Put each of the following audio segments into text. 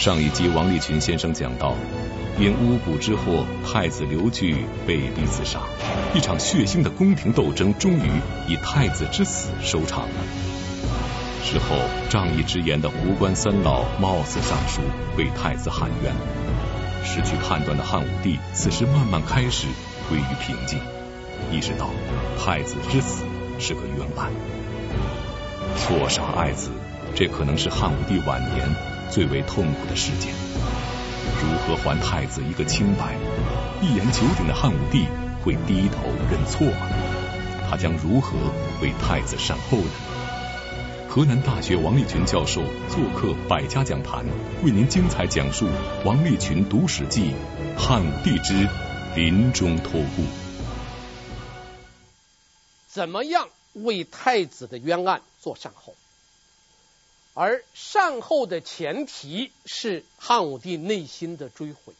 上一集王立群先生讲到，因巫蛊之祸，太子刘据被逼自杀，一场血腥的宫廷斗争终于以太子之死收场了。事后仗义执言的胡关三老冒死上书为太子喊冤，失去判断的汉武帝此时慢慢开始归于平静，意识到太子之死是个冤案，错杀爱子，这可能是汉武帝晚年。最为痛苦的事件，如何还太子一个清白？一言九鼎的汉武帝会低头认错吗？他将如何为太子善后呢？河南大学王立群教授做客百家讲坛，为您精彩讲述王立群读史记《汉武帝之临终托孤》。怎么样为太子的冤案做善后？而善后的前提是汉武帝内心的追悔，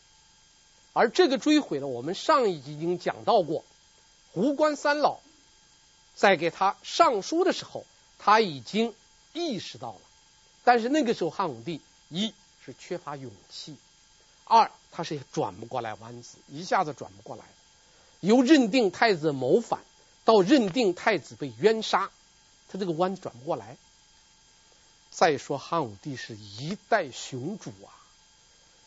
而这个追悔呢，我们上一集已经讲到过，胡关三老在给他上书的时候，他已经意识到了，但是那个时候汉武帝一是缺乏勇气，二他是转不过来弯子，一下子转不过来，由认定太子谋反到认定太子被冤杀，他这个弯转不过来。再说汉武帝是一代雄主啊，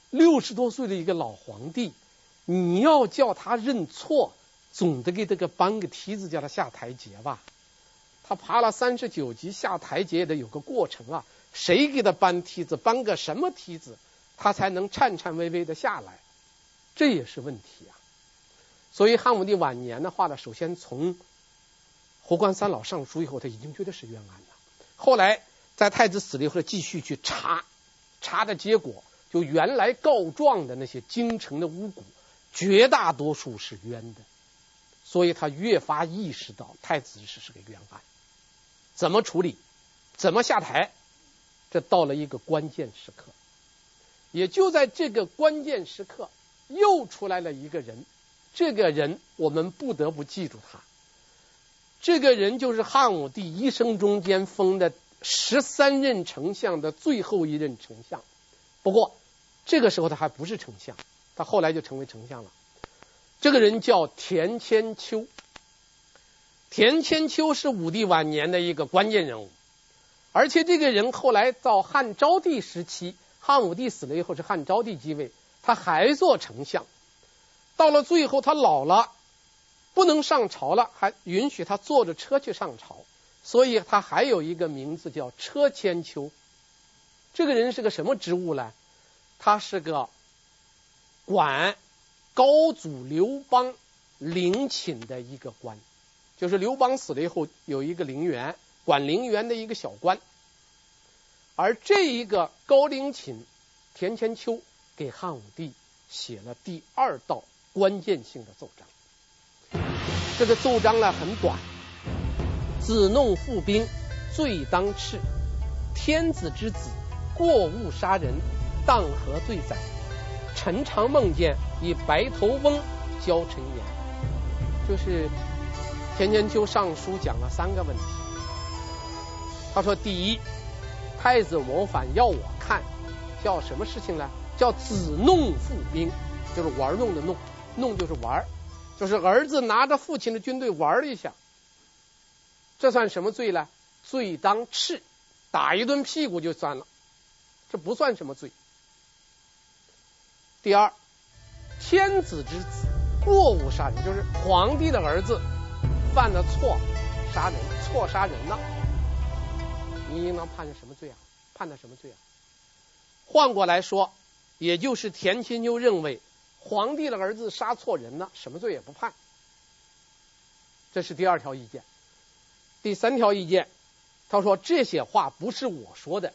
六十多岁的一个老皇帝，你要叫他认错，总得给这个搬个梯子，叫他下台阶吧。他爬了三十九级下台阶也得有个过程啊，谁给他搬梯子，搬个什么梯子，他才能颤颤巍巍的下来？这也是问题啊。所以汉武帝晚年的话呢，首先从胡关三老上书以后，他已经觉得是冤案了。后来。在太子死了以后，继续去查，查的结果就原来告状的那些京城的巫蛊，绝大多数是冤的，所以他越发意识到太子是是个冤案，怎么处理，怎么下台，这到了一个关键时刻，也就在这个关键时刻，又出来了一个人，这个人我们不得不记住他，这个人就是汉武帝一生中间封的。十三任丞相的最后一任丞相，不过这个时候他还不是丞相，他后来就成为丞相了。这个人叫田千秋，田千秋是武帝晚年的一个关键人物，而且这个人后来到汉昭帝时期，汉武帝死了以后是汉昭帝继位，他还做丞相，到了最后他老了，不能上朝了，还允许他坐着车去上朝。所以他还有一个名字叫车千秋。这个人是个什么职务呢？他是个管高祖刘邦陵寝的一个官，就是刘邦死了以后有一个陵园，管陵园的一个小官。而这一个高陵寝田千秋给汉武帝写了第二道关键性的奏章。这个奏章呢很短。子弄父兵，罪当斥。天子之子，过误杀人，当何罪哉？臣常梦见以白头翁教臣言。就是田千秋上书讲了三个问题。他说：第一，太子谋反要我看，叫什么事情呢？叫子弄父兵，就是玩弄的弄，弄就是玩，就是儿子拿着父亲的军队玩了一下。这算什么罪呢？罪当斥，打一顿屁股就算了，这不算什么罪。第二，天子之子过误杀人，就是皇帝的儿子犯了错，杀人，错杀人了，你应当判他什么罪啊？判他什么罪啊？换过来说，也就是田千秋认为皇帝的儿子杀错人了，什么罪也不判。这是第二条意见。第三条意见，他说这些话不是我说的，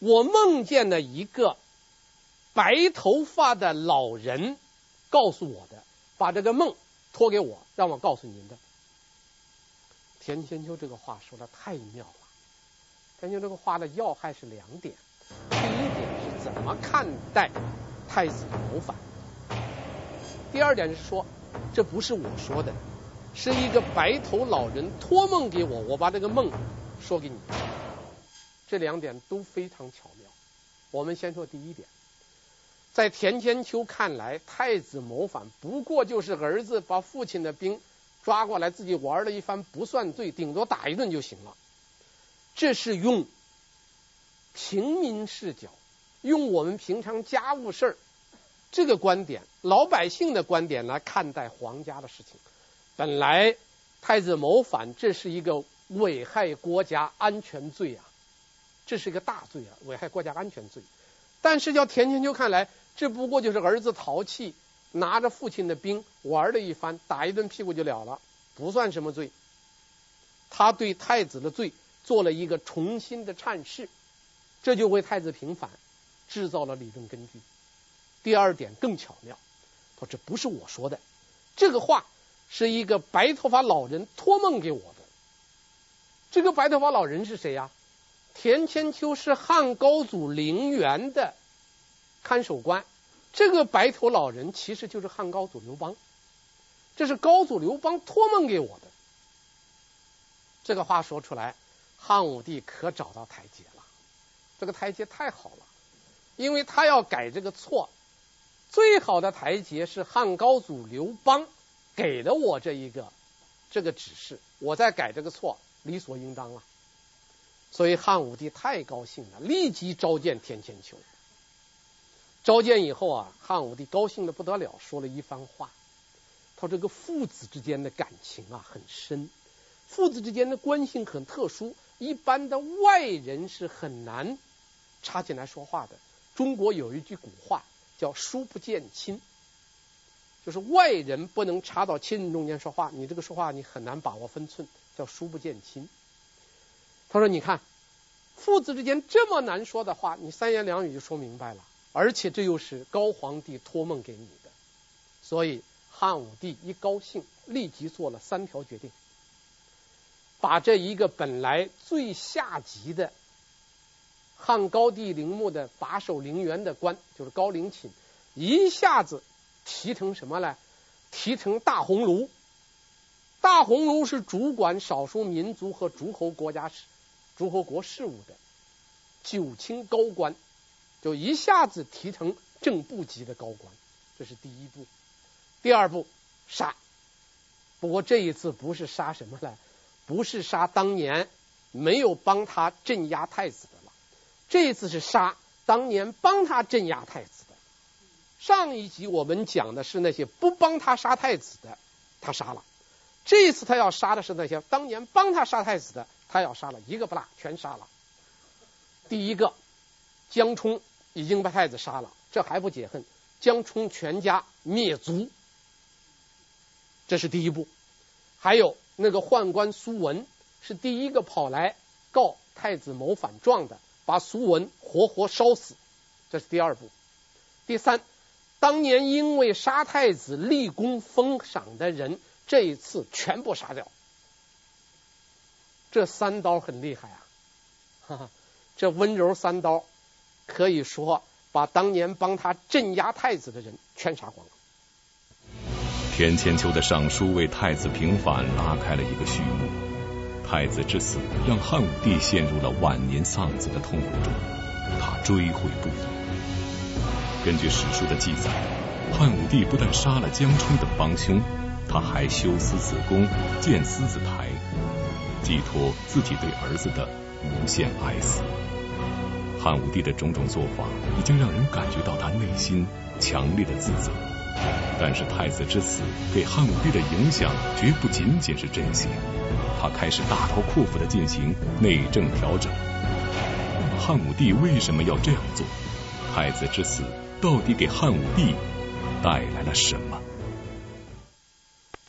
我梦见了一个白头发的老人告诉我的，把这个梦托给我，让我告诉您的。田千秋这个话说的太妙了，田千秋这个话的要害是两点，第一点是怎么看待太子谋反，第二点是说这不是我说的。是一个白头老人托梦给我，我把这个梦说给你。这两点都非常巧妙。我们先说第一点，在田千秋看来，太子谋反不过就是儿子把父亲的兵抓过来，自己玩了一番不算罪，顶多打一顿就行了。这是用平民视角，用我们平常家务事儿这个观点，老百姓的观点来看待皇家的事情。本来太子谋反，这是一个危害国家安全罪啊，这是一个大罪啊，危害国家安全罪。但是叫田千秋看来，这不过就是儿子淘气，拿着父亲的兵玩了一番，打一顿屁股就了了，不算什么罪。他对太子的罪做了一个重新的阐释，这就为太子平反制造了理论根据。第二点更巧妙，他说这不是我说的，这个话是一个白头发老人托梦给我的。这个白头发老人是谁呀？田千秋是汉高祖陵园的看守官，这个白头老人其实就是汉高祖刘邦，这是高祖刘邦托梦给我的。这个话说出来，汉武帝可找到台阶了，这个台阶太好了，因为他要改这个错，最好的台阶是汉高祖刘邦给了我这一个这个指示，我再改这个错，理所应当啊。所以汉武帝太高兴了，立即召见田千秋。召见以后啊，汉武帝高兴的不得了，说了一番话。他说：“这个父子之间的感情啊很深，父子之间的关系很特殊，一般的外人是很难插进来说话的。中国有一句古话叫‘书不见亲’，就是外人不能插到亲人中间说话，你这个说话你很难把握分寸，叫‘书不见亲’。”他说：“你看，父子之间这么难说的话，你三言两语就说明白了，而且这又是高皇帝托梦给你的，所以汉武帝一高兴，立即做了三条决定，把这一个本来最下级的汉高帝陵墓的把守陵园的官，就是高陵寝，一下子提成什么呢？提成大鸿胪。大鸿胪是主管少数民族和诸侯国家事。”诸侯国事务的九卿高官，就一下子提成正部级的高官，这是第一步。第二步杀，不过这一次不是杀什么了，不是杀当年没有帮他镇压太子的了，这一次是杀当年帮他镇压太子。上一集我们讲的是那些不帮他杀太子的，他杀了；这次他要杀的是那些当年帮他杀太子的。他要杀了一个不落，全杀了。第一个，江冲已经把太子杀了，这还不解恨，江冲全家灭族，这是第一步。还有那个宦官苏文是第一个跑来告太子谋反状的，把苏文活活烧死，这是第二步。第三，当年因为杀太子立功封赏的人，这一次全部杀掉。这三刀很厉害啊！哈哈，这温柔三刀，可以说把当年帮他镇压太子的人全杀光了。田千秋的上书为太子平反拉开了一个序幕。太子之死让汉武帝陷入了晚年丧子的痛苦中，他追悔不已。根据史书的记载，汉武帝不但杀了江充等帮凶，他还修私子宫，建私子台。寄托自己对儿子的无限哀思。汉武帝的种种做法已经让人感觉到他内心强烈的自责。但是太子之死给汉武帝的影响绝不仅仅是这些，他开始大刀阔斧的进行内政调整。汉武帝为什么要这样做？太子之死到底给汉武帝带来了什么？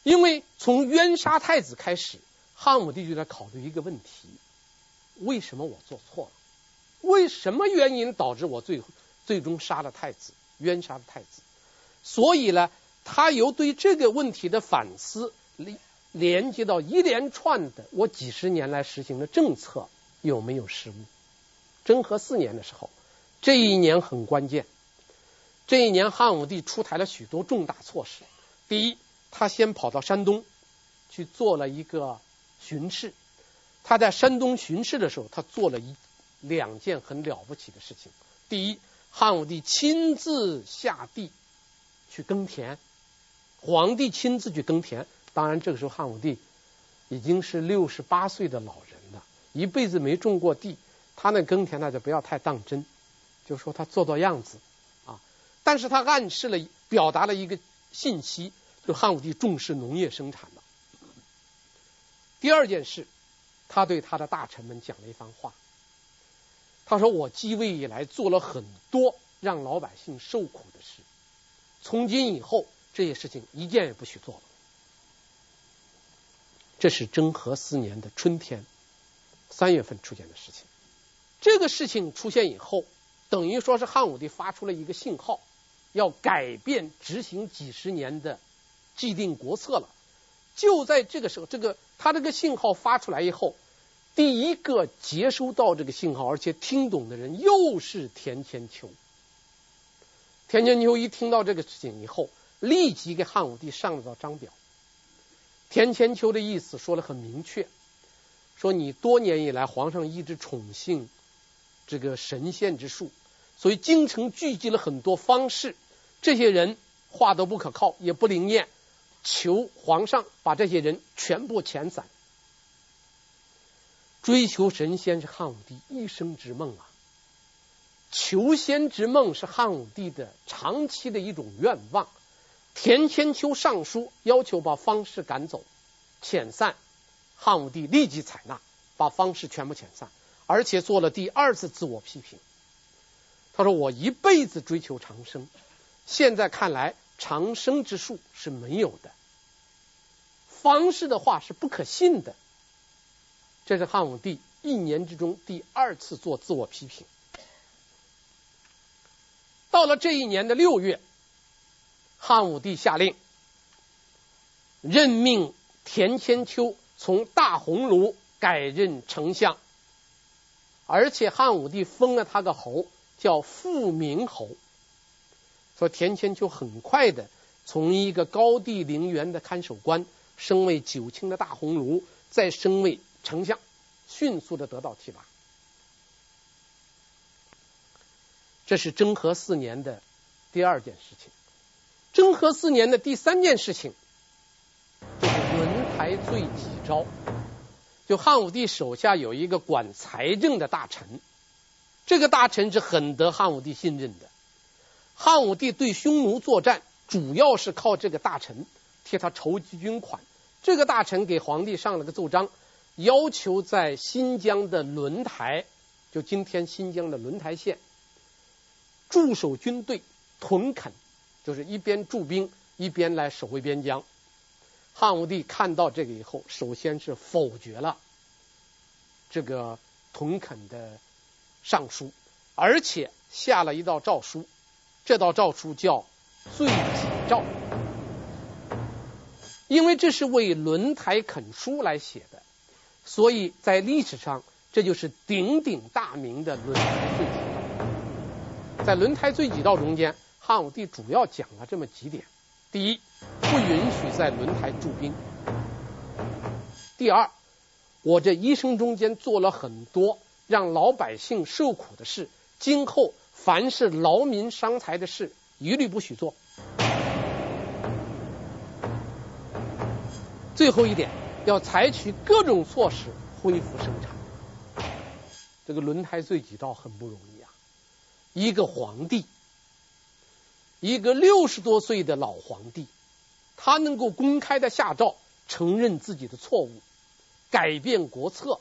因为从冤杀太子开始。汉武帝就在考虑一个问题：为什么我做错了？为什么原因导致我最最终杀了太子，冤杀了太子？所以呢，他由对这个问题的反思，连连接到一连串的我几十年来实行的政策有没有失误？贞和四年的时候，这一年很关键。这一年汉武帝出台了许多重大措施。第一，他先跑到山东去做了一个。巡视，他在山东巡视的时候，他做了一两件很了不起的事情。第一，汉武帝亲自下地去耕田，皇帝亲自去耕田。当然，这个时候汉武帝已经是六十八岁的老人了，一辈子没种过地，他那耕田那就不要太当真，就说他做做样子。但是他暗示了，表达了一个信息，就汉武帝重视农业生产了。第二件事，他对他的大臣们讲了一番话。他说：“我继位以来做了很多让老百姓受苦的事，从今以后这些事情一件也不许做了。”这是征和四年的春天，三月份出现的事情。这个事情出现以后，等于说是汉武帝发出了一个信号，要改变执行几十年的既定国策了。就在这个时候，这个他这个信号发出来以后，第一个接收到这个信号而且听懂的人又是田千秋。田千秋一听到这个事情以后，立即给汉武帝上了道章表。田千秋的意思说的很明确，说你多年以来皇上一直宠幸这个神仙之术，所以京城聚集了很多方士，这些人话都不可靠，也不灵验。求皇上把这些人全部遣散。追求神仙是汉武帝一生之梦啊，求仙之梦是汉武帝的长期的一种愿望。田千秋上书要求把方士赶走、遣散，汉武帝立即采纳，把方士全部遣散，而且做了第二次自我批评。他说：“我一辈子追求长生，现在看来。”长生之术是没有的，方士的话是不可信的。这是汉武帝一年之中第二次做自我批评。到了这一年的六月，汉武帝下令任命田千秋从大鸿胪改任丞相，而且汉武帝封了他个侯，叫富明侯。说田千秋很快的从一个高地陵园的看守官升为九卿的大鸿胪，再升为丞相，迅速的得到提拔。这是征和四年的第二件事情。征和四年的第三件事情就是轮台罪己诏。就汉武帝手下有一个管财政的大臣，这个大臣是很得汉武帝信任的。汉武帝对匈奴作战，主要是靠这个大臣替他筹集军款。这个大臣给皇帝上了个奏章，要求在新疆的轮台，就今天新疆的轮台县驻守军队屯垦，就是一边驻兵一边来守卫边疆。汉武帝看到这个以后，首先是否决了这个屯垦的上书，而且下了一道诏书。这道诏书叫“罪己诏”，因为这是为轮台垦书来写的，所以在历史上这就是鼎鼎大名的轮台罪己诏。在轮台罪己诏中间，汉武帝主要讲了这么几点：第一，不允许在轮台驻兵；第二，我这一生中间做了很多让老百姓受苦的事，今后。凡是劳民伤财的事，一律不许做。最后一点，要采取各种措施恢复生产。这个轮胎罪己诏很不容易啊！一个皇帝，一个六十多岁的老皇帝，他能够公开的下诏承认自己的错误，改变国策，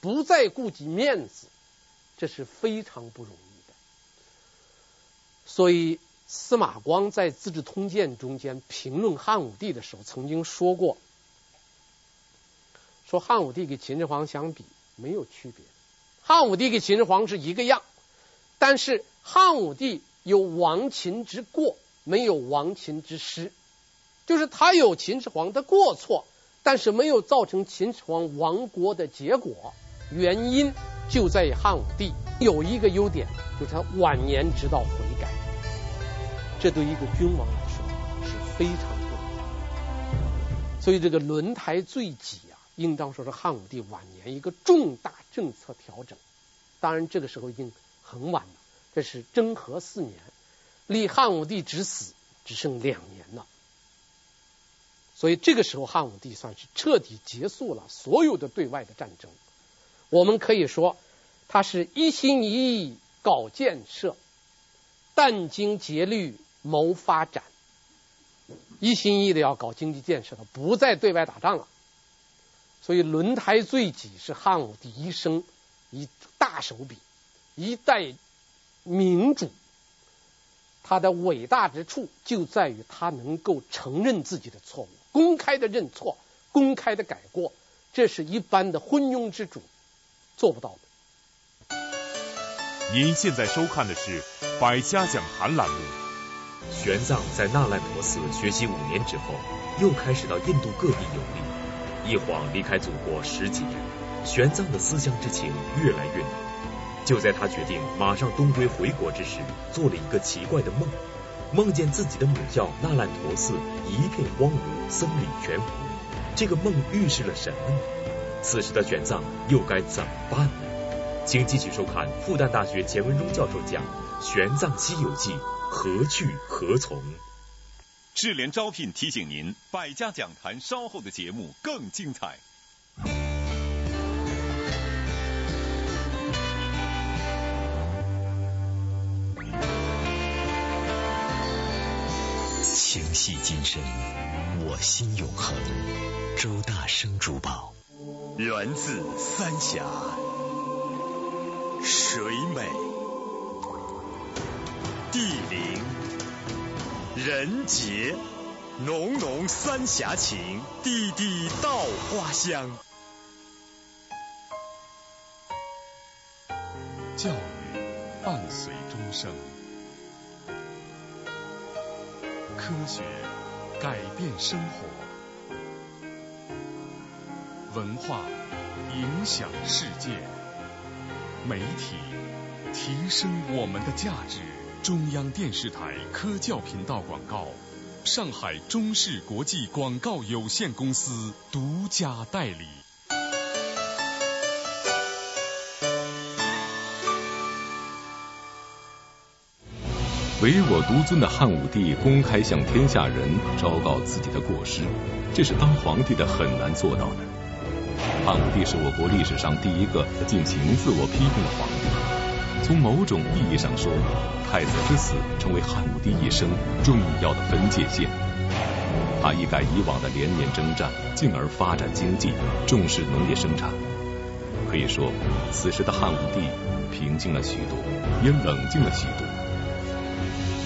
不再顾及面子，这是非常不容易的。所以司马光在《资治通鉴》中间评论汉武帝的时候，曾经说过：“说汉武帝跟秦始皇相比没有区别，汉武帝跟秦始皇是一个样，但是汉武帝有亡秦之过，没有亡秦之失，就是他有秦始皇的过错，但是没有造成秦始皇亡国的结果。原因就在于汉武帝有一个优点，就是他晚年知道悔改。”这对一个君王来说是非常重要的，所以这个轮台罪己啊，应当说是汉武帝晚年一个重大政策调整。当然，这个时候已经很晚了，这是征和四年，离汉武帝之死只剩两年了。所以这个时候，汉武帝算是彻底结束了所有的对外的战争。我们可以说，他是一心一意搞建设，殚精竭虑谋发展，一心一意的要搞经济建设了，不再对外打仗了。所以轮台罪己是汉武帝一生一大手笔，一代明主。他的伟大之处就在于他能够承认自己的错误。公开的认错，公开的改过，这是一般的昏庸之主做不到的。您现在收看的是《百家讲坛》栏目。玄奘在那烂陀寺学习五年之后，又开始到印度各地游历，一晃离开祖国十几年，玄奘的思乡之情越来越浓。就在他决定马上东归回国之时，做了一个奇怪的梦。梦见自己的母校那烂陀寺一片荒芜，僧侣全无。这个梦预示了什么呢？此时的玄奘又该怎么办呢？请继续收看复旦大学钱文忠教授讲《玄奘西游记》，何去何从？智联招聘提醒您，百家讲坛稍后的节目更精彩。情系今生，我心永恒。周大生珠宝，源自三峡，水美、地灵、人杰，浓浓三峡情，地地稻花香。教育伴随终生。科学改变生活，文化影响世界，媒体提升我们的价值。中央电视台科教频道广告，上海中视国际广告有限公司独家代理。唯我独尊的汉武帝公开向天下人昭告自己的过失，这是当皇帝的很难做到的。汉武帝是我国历史上第一个进行自我批评的皇帝。从某种意义上说，太子之死成为汉武帝一生重要的分界线。他一改以往的连年征战，进而发展经济，重视农业生产。可以说，此时的汉武帝平静了许多，也冷静了许多。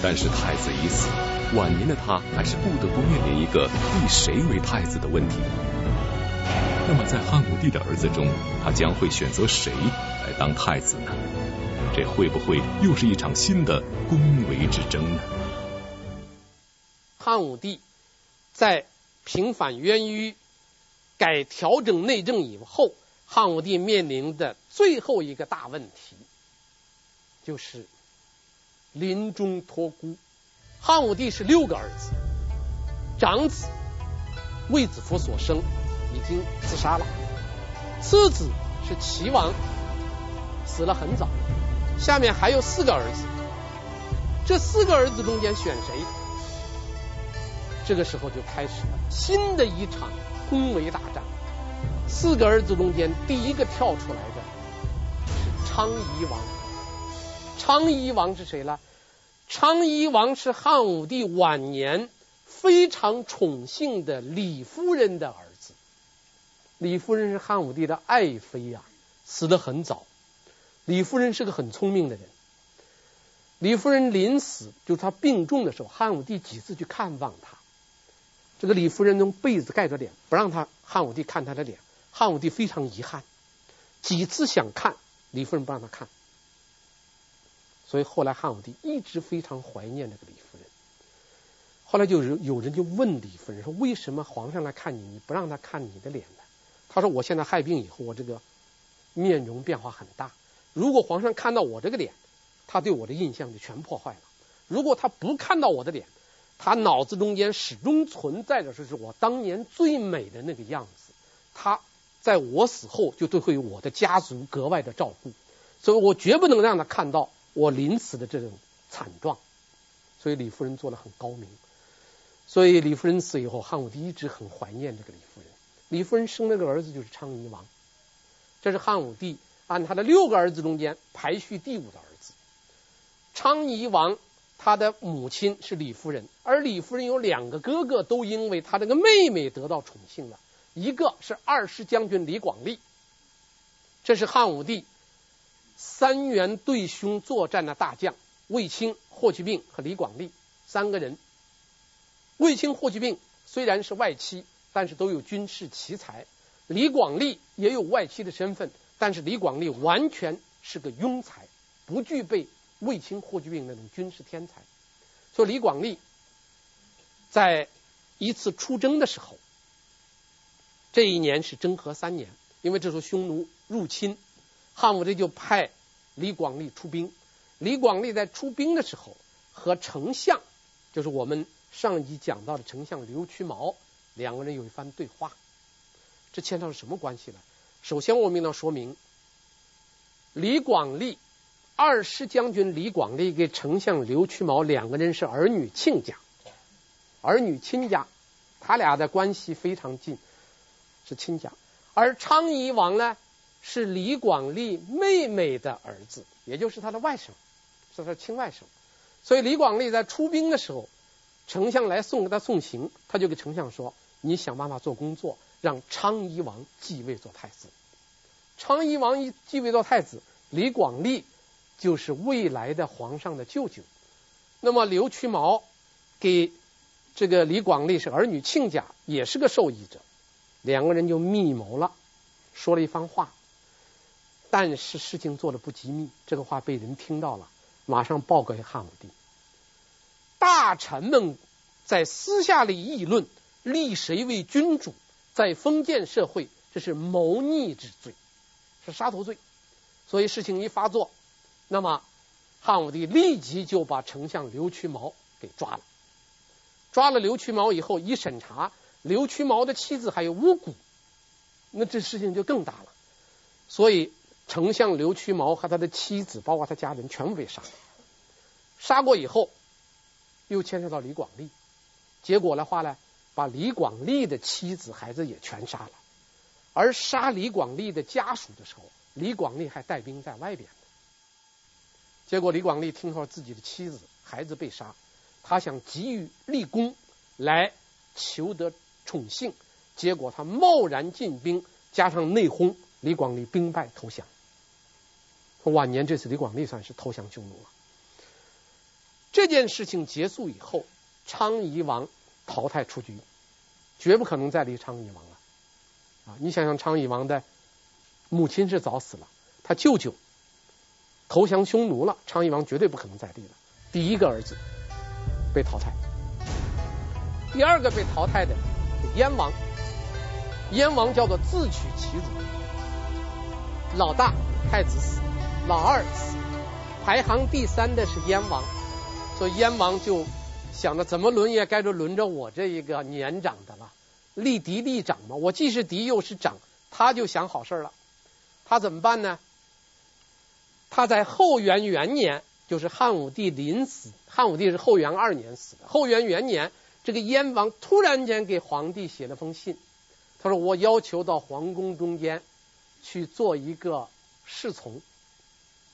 但是太子已死，晚年的他还是不得不面临一个立谁为太子的问题。那么在汉武帝的儿子中，他将会选择谁来当太子呢？这会不会又是一场新的宫闱之争呢？汉武帝在平反冤狱、改调整内政以后，汉武帝面临的最后一个大问题就是。临终托孤，汉武帝是六个儿子，长子卫子夫所生已经自杀了，次子是齐王，死了很早，下面还有四个儿子，这四个儿子中间选谁？这个时候就开始了新的一场宫闈大战。四个儿子中间第一个跳出来的是昌邑王。昌邑王是谁呢？昌邑王是汉武帝晚年非常宠幸的李夫人的。李夫人是汉武帝的爱妃呀、啊，死得很早。李夫人是个很聪明的人。李夫人临死，就是她病重的时候，汉武帝几次去看望她。这个李夫人用被子盖着脸，不让她汉武帝看她的脸。汉武帝非常遗憾，几次想看，李夫人不让他看。所以后来汉武帝一直非常怀念这个李夫人。后来就有有人就问李夫人说：“为什么皇上来看你，你不让他看你的脸呢？”他说：“我现在害病以后，我这个面容变化很大。如果皇上看到我这个脸，他对我的印象就全破坏了；如果他不看到我的脸，他脑子中间始终存在的是我当年最美的那个样子。他在我死后就对会有我的家族格外的照顾，所以我绝不能让他看到。”我临死的这种惨状，所以李夫人做得很高明。所以李夫人死以后，汉武帝一直很怀念这个李夫人。李夫人生了个儿子就是昌邑王，这是汉武帝按他的六个儿子中间排序第五的儿子。昌邑王他的母亲是李夫人，而李夫人有两个哥哥，都因为他这个妹妹得到宠幸了。一个是二师将军李广利，这是汉武帝三员对兄作战的大将，卫青、霍去病和李广利三个人。卫青、霍去病虽然是外戚，但是都有军事奇才。李广利也有外戚的身份，但是李广利完全是个庸才，不具备卫青、霍去病那种军事天才。所以李广利在一次出征的时候，这一年是征和三年，因为这时候匈奴入侵，汉武帝就派李广利出兵。李广利在出兵的时候和丞相，就是我们。上一集讲到的丞相刘屈毛，两个人有一番对话，这牵扯是什么关系呢？首先，我们要说明，李广利二师将军李广利跟丞相刘屈毛两个人是儿女亲家，儿女亲家，他俩的关系非常近，是亲家。而昌邑王呢，是李广利妹妹的儿子，也就是他的外甥，是他亲外甥。所以李广利在出兵的时候。丞相来送给他送行，他就给丞相说：“你想办法做工作，让昌邑王继位做太子。昌邑王一继位做太子，李广利就是未来的皇上的舅舅。那么刘屈毛给这个李广利是儿女亲家，也是个受益者。两个人就密谋了，说了一番话。但是事情做的不机密，这个话被人听到了，马上报告给汉武帝。”大臣们在私下里议论，立谁为君主，在封建社会这是谋逆之罪，是杀头罪。所以事情一发作，那么汉武帝立即就把丞相刘屈毛给抓了。抓了刘屈毛以后，一审查，刘屈毛的妻子还有巫蛊，那这事情就更大了。所以丞相刘屈毛和他的妻子，包括他家人，全部被杀。杀过以后。又牵涉到李广利，结果的话呢，把李广利的妻子孩子也全杀了。而杀李广利的家属的时候，李广利还带兵在外边。结果李广利听说自己的妻子孩子被杀，他想急于立功来求得宠幸，结果他贸然进兵，加上内讧，李广利兵败投降。晚年这次李广利算是投降匈奴了。这件事情结束以后，昌邑王淘汰出局，绝不可能再立昌邑王了。啊，你想想，昌邑王的母亲是早死了，他舅舅投降匈奴了，昌邑王绝对不可能再立了。第一个儿子被淘汰，第二个被淘汰的燕王，燕王叫做自取其辱，老大太子死，老二死，排行第三的是燕王。所以燕王就想着怎么轮也该着轮着我这一个年长的了，立嫡立长嘛，我既是嫡又是长，他就想好事了。他怎么办呢？他在后元元年，就是汉武帝临死，汉武帝是后元二年死的。后元元年，这个燕王突然间给皇帝写了封信，他说：“我要求到皇宫中间去做一个侍从，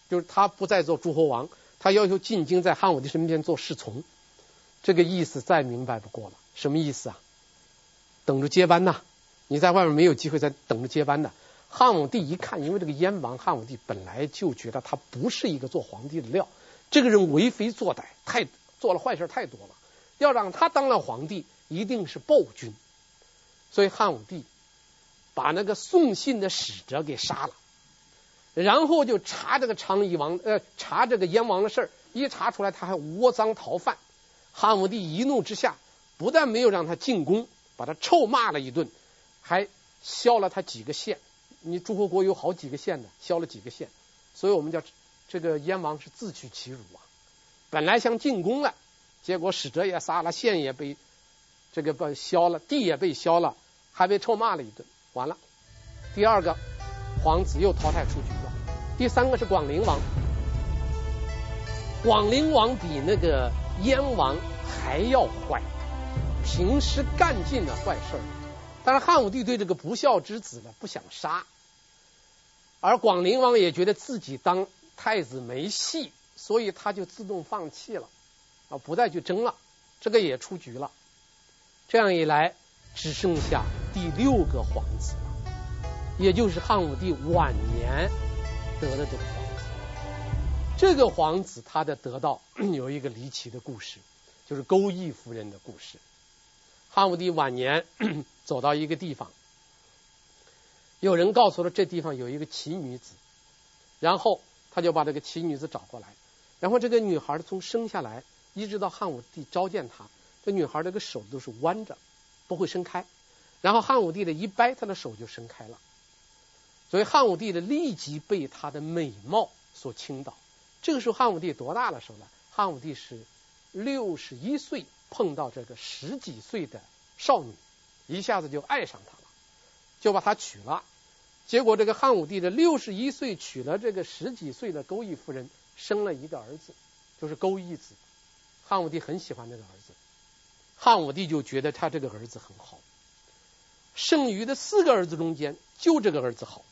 就是他不再做诸侯王。”他要求进京，在汉武帝身边做侍从，这个意思再明白不过了。什么意思啊？等着接班呐！你在外面没有机会，再等着接班呢。汉武帝一看，因为这个燕王，汉武帝本来就觉得他不是一个做皇帝的料，这个人为非作歹，太做了坏事太多了。要让他当了皇帝，一定是暴君。所以汉武帝把那个送信的使者给杀了。然后就查这个昌邑王，呃，查这个燕王的事儿，一查出来他还窝赃逃犯。汉武帝一怒之下，不但没有让他进宫，把他臭骂了一顿，还削了他几个县。你诸侯国有好几个县的，削了几个县，所以我们叫这个燕王是自取其辱啊。本来想进宫了，结果使者也杀了，县也被这个被削了，地也被削了，还被臭骂了一顿，完了。第二个皇子又淘汰出局。第三个是广陵王，广陵王比那个燕王还要坏，平时干尽了坏事儿，但是汉武帝对这个不孝之子呢不想杀，而广陵王也觉得自己当太子没戏，所以他就自动放弃了，啊，不再去争了，这个也出局了。这样一来，只剩下第六个皇子了，也就是汉武帝晚年得的这个皇子。这个皇子他的得到 有一个离奇的故事，就是勾弋夫人的故事。汉武帝晚年 走到一个地方，有人告诉了这地方有一个奇女子，然后他就把这个奇女子找过来，然后这个女孩从生下来一直到汉武帝召见她，这女孩这个手都是弯着，不会伸开，然后汉武帝的一掰，她的手就伸开了，所以汉武帝的立即被她的美貌所倾倒。这个时候汉武帝多大的时候呢？汉武帝是六十一岁，碰到这个十几岁的少女，一下子就爱上她了，就把她娶了。结果这个汉武帝的六十一岁娶了这个十几岁的勾弋夫人，生了一个儿子，就是勾弋子。汉武帝很喜欢这个儿子，汉武帝就觉得他这个儿子很好。剩余的四个儿子中间，就这个儿子好，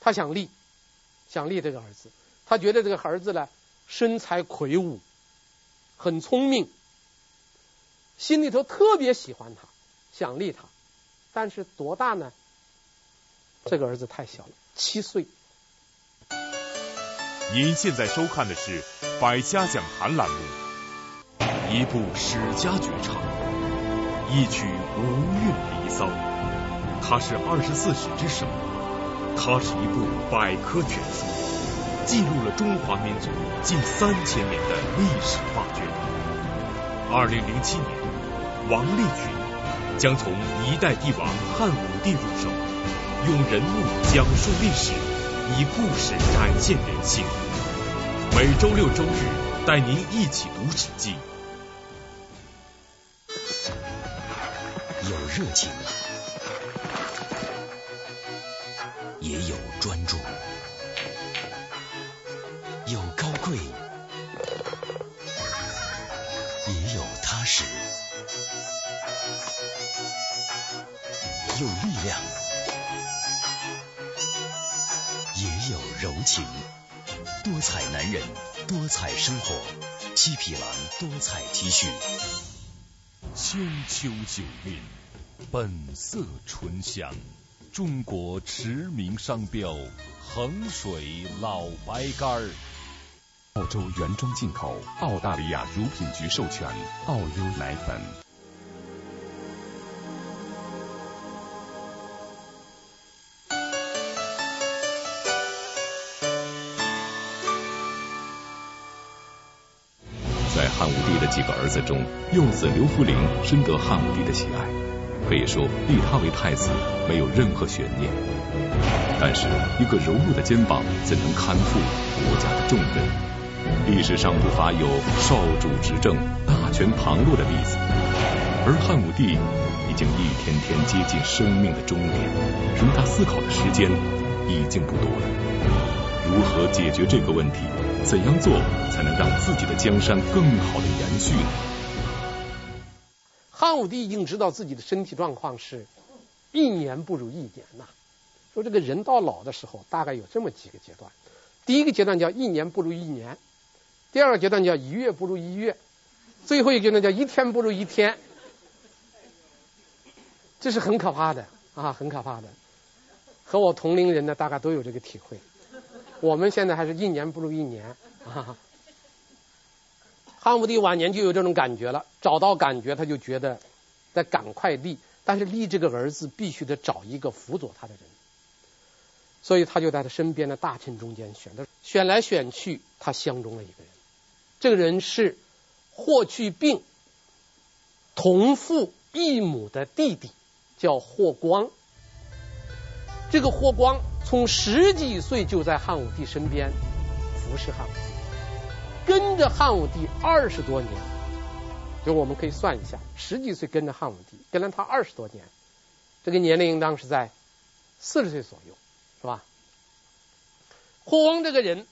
他想立，想立这个儿子。他觉得这个儿子呢，身材魁梧，很聪明，心里头特别喜欢他，想立他，但是多大呢？这个儿子太小了，七岁。您现在收看的是《百家讲坛》栏目，一部史家绝唱，一曲无韵离骚，它是二十四史之首，它是一部百科全书。记录了中华民族近三千年的历史画卷。二零零七年，王立群将从一代帝王汉武帝入手，用人物讲述历史，以故事展现人性。每周六周日带您一起读《史记》，有热情，秋九韵，本色醇香。中国驰名商标，衡水老白干儿。澳洲原装进口，澳大利亚乳品局授权，澳优奶粉。几个儿子中，幼子刘弗陵深得汉武帝的喜爱，可以说立他为太子没有任何悬念。但是，一个柔弱的肩膀怎能堪负国家的重任？历史上不乏有少主执政、大权旁落的例子，而汉武帝已经一天天接近生命的终点，容他思考的时间已经不多了。如何解决这个问题？怎样做才能让自己的江山更好的延续呢？汉武帝已经知道自己的身体状况是一年不如一年呐。说这个人到老的时候，大概有这么几个阶段。第一个阶段叫一年不如一年。第二个阶段叫一月不如一月，最后一个阶段叫一天不如一天，这是很可怕的啊，很可怕的。和我同龄人呢，大概都有这个体会。我们现在还是一年不如一年啊。汉武帝晚年就有这种感觉了，找到感觉他就觉得得赶快立，但是立这个儿子必须得找一个辅佐他的人。所以他就在他身边的大臣中间选的，选来选去，他相中了一个人。这个人是霍去病同父异母的弟弟，叫霍光。这个霍光从十几岁就在汉武帝身边服侍汉武帝，跟着汉武帝二十多年。就我们可以算一下，十几岁跟着汉武帝，跟了他二十多年，这个年龄应当是在四十岁左右，是吧？霍光这个人。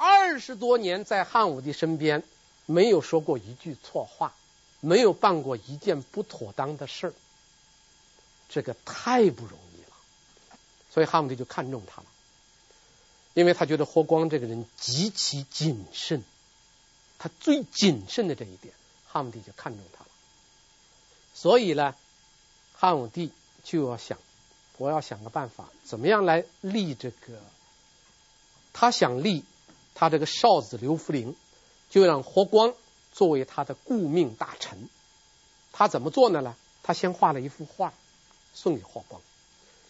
二十多年在汉武帝身边，没有说过一句错话，没有办过一件不妥当的事儿，这个太不容易。所以汉武帝就看中他了，因为他觉得霍光这个人极其谨慎，他最谨慎的这一点，汉武帝就看中他了。所以呢，汉武帝就要想，我要想个办法，怎么样来立这个？他想立他这个少子刘弗陵，就让霍光作为他的顾命大臣。他怎么做呢？呢，他先画了一幅画送给霍光。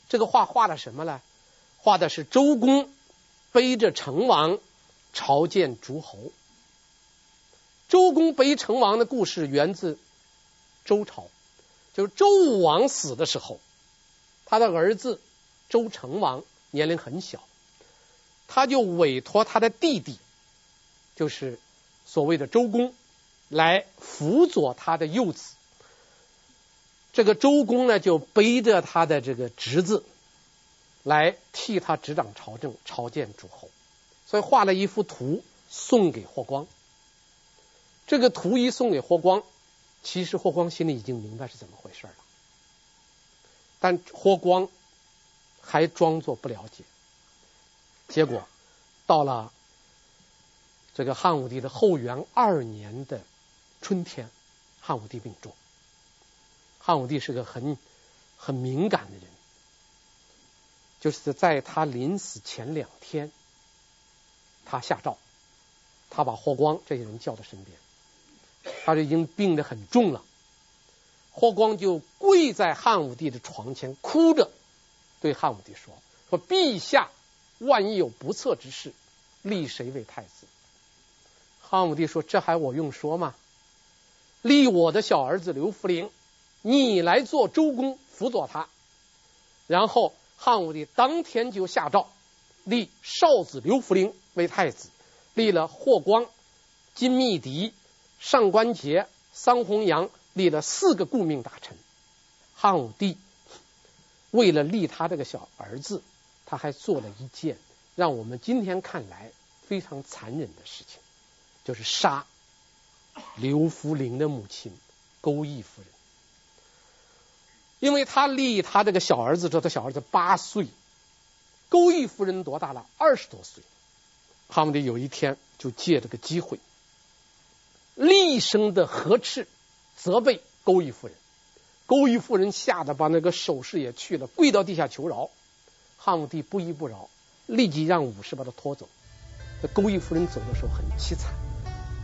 这个画画的什么呢？画的是周公背着成王朝见诸侯。周公背成王的故事源自周朝，就是周武王死的时候，他的儿子周成王年龄很小。他就委托他的弟弟，就是所谓的周公，来辅佐他的幼子。这个周公呢，就背着他的这个侄子，来替他执掌朝政，朝见诸侯。所以画了一幅图送给霍光。这个图一送给霍光，其实霍光心里已经明白是怎么回事了，但霍光还装作不了解。结果到了这个汉武帝的后元二年的春天，汉武帝病重。汉武帝是个很很敏感的人，就是在他临死前两天，他下诏，他把霍光这些人叫到身边，他就已经病得很重了。霍光就跪在汉武帝的床前，哭着对汉武帝说：“说陛下。”万一有不测之事，立谁为太子？汉武帝说：“这还我用说吗？立我的小儿子刘弗陵，你来做周公辅佐他。”然后汉武帝当天就下诏，立少子刘弗陵为太子，立了霍光、金密迪、上官桀、桑弘羊，立了四个顾命大臣。汉武帝为了立他这个小儿子。他还做了一件让我们今天看来非常残忍的事情，就是杀刘弗陵的母亲勾弋夫人。因为他立他这个小儿子，说他小儿子八岁，勾弋夫人多大了？二十多岁。汉武帝有一天就借这个机会，厉声的呵斥、责备勾弋夫人。勾弋夫人吓得把那个首饰也去了，跪到地下求饶。汉武帝不依不饶，立即让武士把他拖走。这勾弋夫人走的时候很凄惨，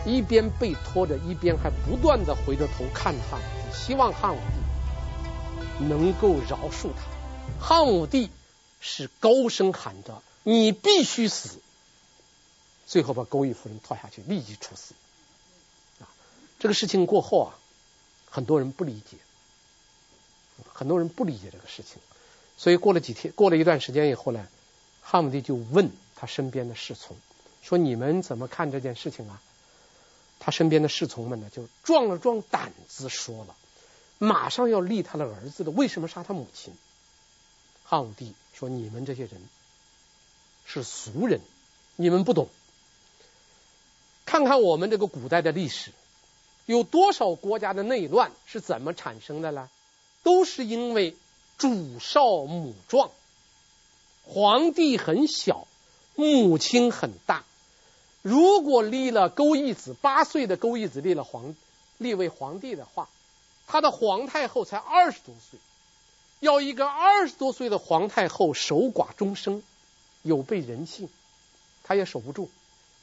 一边被拖着，一边还不断的回着头看汉武帝，希望汉武帝能够饶恕他。汉武帝是高声喊着：“你必须死！”最后把勾弋夫人拖下去，立即处死。啊，这个事情过后啊，很多人不理解，很多人不理解这个事情。所以过了几天，过了一段时间以后呢，汉武帝就问他身边的侍从说：“你们怎么看这件事情啊？”他身边的侍从们呢，就壮了壮胆子说了：“马上要立他的儿子的，为什么杀他母亲？”汉武帝说：“你们这些人是俗人，你们不懂。看看我们这个古代的历史，有多少国家的内乱是怎么产生的呢？都是因为。”主少母壮，皇帝很小，母亲很大。如果立了勾弋子，八岁的勾弋子立了皇，立为皇帝的话，他的皇太后才二十多岁，要一个二十多岁的皇太后守寡终生，有悖人性，他也守不住，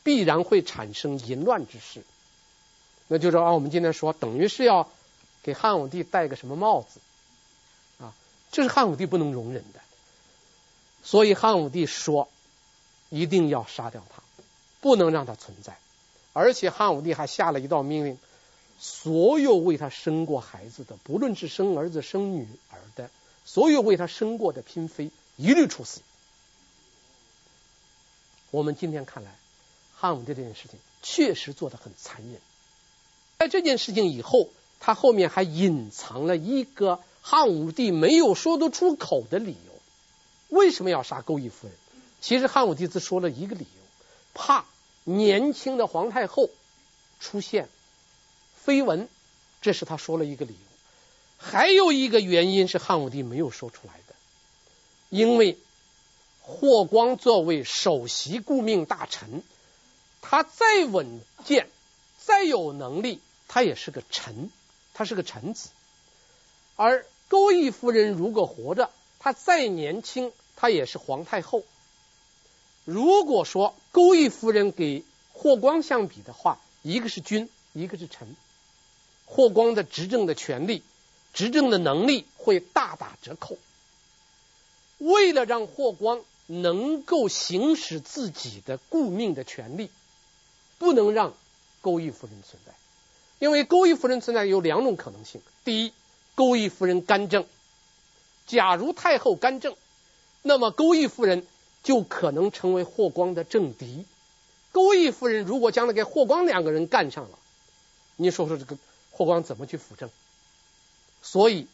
必然会产生淫乱之事。那就是按我们今天说，等于是要给汉武帝戴个什么帽子啊。这是汉武帝不能容忍的，所以汉武帝说，一定要杀掉他，不能让他存在。而且汉武帝还下了一道命令：所有为他生过孩子的，不论是生儿子生女儿的，所有为他生过的嫔妃，一律处死。我们今天看来，汉武帝这件事情确实做得很残忍。在这件事情以后，他后面还隐藏了一个。汉武帝没有说得出口的理由，为什么要杀勾弋夫人？其实汉武帝只说了一个理由，怕年轻的皇太后出现绯闻，这是他说了一个理由。还有一个原因是汉武帝没有说出来的，因为霍光作为首席顾命大臣，他再稳健、再有能力，他也是个臣，他是个臣子。而勾弋夫人如果活着，她再年轻，她也是皇太后。如果说勾弋夫人给霍光相比的话，一个是君，一个是臣，霍光的执政的权力。执政的能力会大打折扣。为了让霍光能够行使自己的顾命的权利，不能让勾弋夫人存在。因为勾弋夫人存在有两种可能性：第一，勾弋夫人干政；假如太后干政，那么勾弋夫人就可能成为霍光的政敌。勾弋夫人如果将来给霍光两个人干上了，你说说这个霍光怎么去辅政？所以，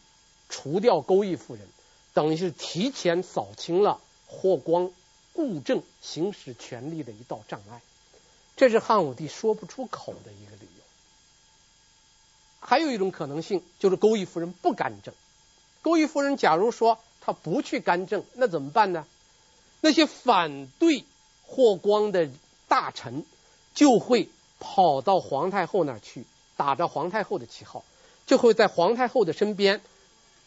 除掉勾弋夫人，等于是提前扫清了霍光固政行使权力的一道障碍。这是汉武帝说不出口的一个理由。还有一种可能性，就是勾弋夫人不干政。勾弋夫人假如说她不去干政，那怎么办呢？那些反对霍光的大臣就会跑到皇太后那儿去，打着皇太后的旗号。就会在皇太后的身边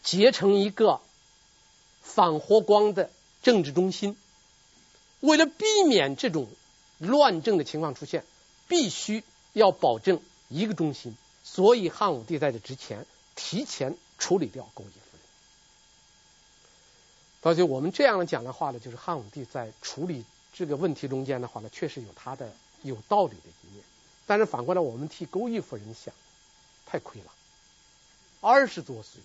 结成一个反霍光的政治中心。为了避免这种乱政的情况出现，必须要保证一个中心。所以汉武帝在这之前提前处理掉勾弋夫人。而且我们这样讲的话呢，就是汉武帝在处理这个问题中间的话呢，确实有他的有道理的一面。但是反过来，我们替勾弋夫人想，太亏了。二十多岁，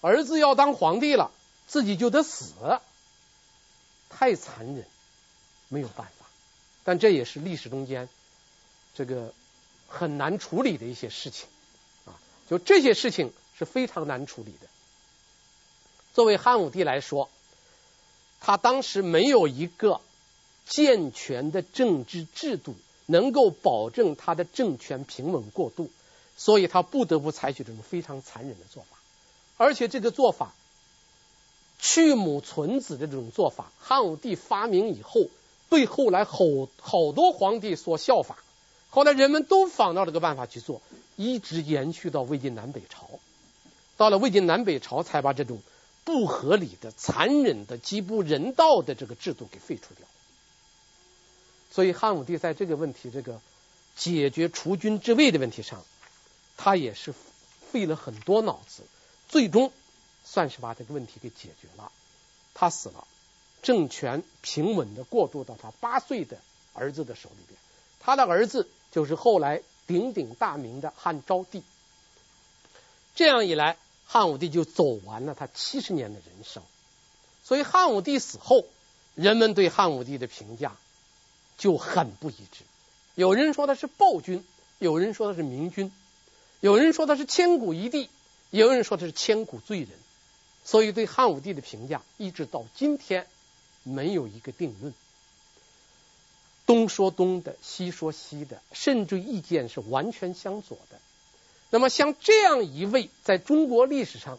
儿子要当皇帝了，自己就得死，太残忍，没有办法。但这也是历史中间这个很难处理的一些事情啊，就这些事情是非常难处理的。作为汉武帝来说，他当时没有一个健全的政治制度，能够保证他的政权平稳过渡。所以他不得不采取这种非常残忍的做法，而且这个做法去母存子的这种做法，汉武帝发明以后，被后来好好多皇帝所效法，后来人们都仿照这个办法去做，一直延续到魏晋南北朝。到了魏晋南北朝，才把这种不合理的、残忍的、极不人道的这个制度给废除掉。所以汉武帝在这个问题，这个解决除君之位的问题上。他也是费了很多脑子，最终算是把这个问题给解决了。他死了，政权平稳的过渡到他八岁的儿子的手里边。他的儿子就是后来鼎鼎大名的汉昭帝。这样一来，汉武帝就走完了他七十年的人生。所以汉武帝死后，人们对汉武帝的评价就很不一致。有人说他是暴君，有人说他是明君。有人说他是千古一帝，也有人说他是千古罪人，所以对汉武帝的评价一直到今天没有一个定论。东说东的，西说西的，甚至意见是完全相左的。那么像这样一位在中国历史上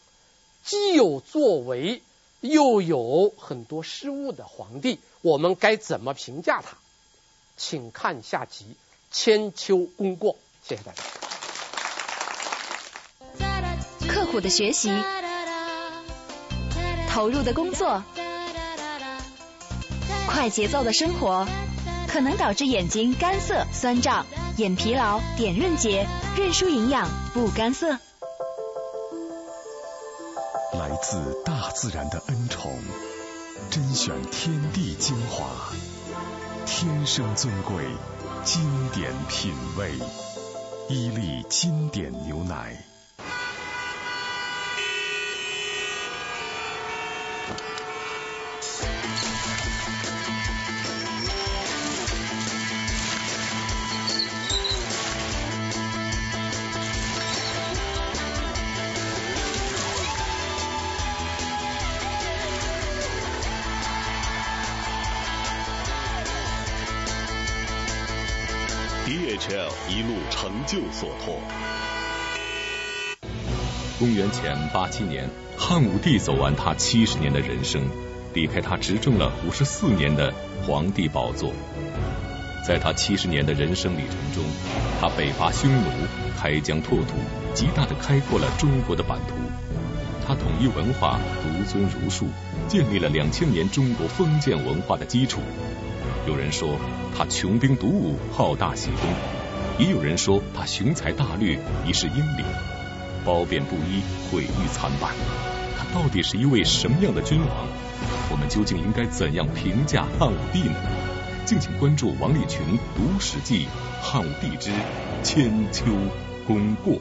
既有作为又有很多失误的皇帝，我们该怎么评价他？请看下集《千秋功过》。谢谢大家。刻苦的学习，投入的工作，快节奏的生活，可能导致眼睛干涩、酸胀、眼疲劳、点润结、润输营养不干涩。来自大自然的恩宠，甄选天地精华，天生尊贵，经典品味，伊利经典牛奶。一路成就所托。公元前八七年，汉武帝走完他七十年的人生，离开他执政了五十四年的皇帝宝座。在他七十年的人生旅程中，他北伐匈奴，开疆拓土，极大地开阔了中国的版图。他统一文化，独尊儒术，建立了两千年中国封建文化的基础。有人说他穷兵黩武，好大喜功；也有人说他雄才大略，一世英名。褒贬不一，毁誉参半。他到底是一位什么样的君王？我们究竟应该怎样评价汉武帝呢？敬请关注王立群读史记《汉武帝之千秋功过》。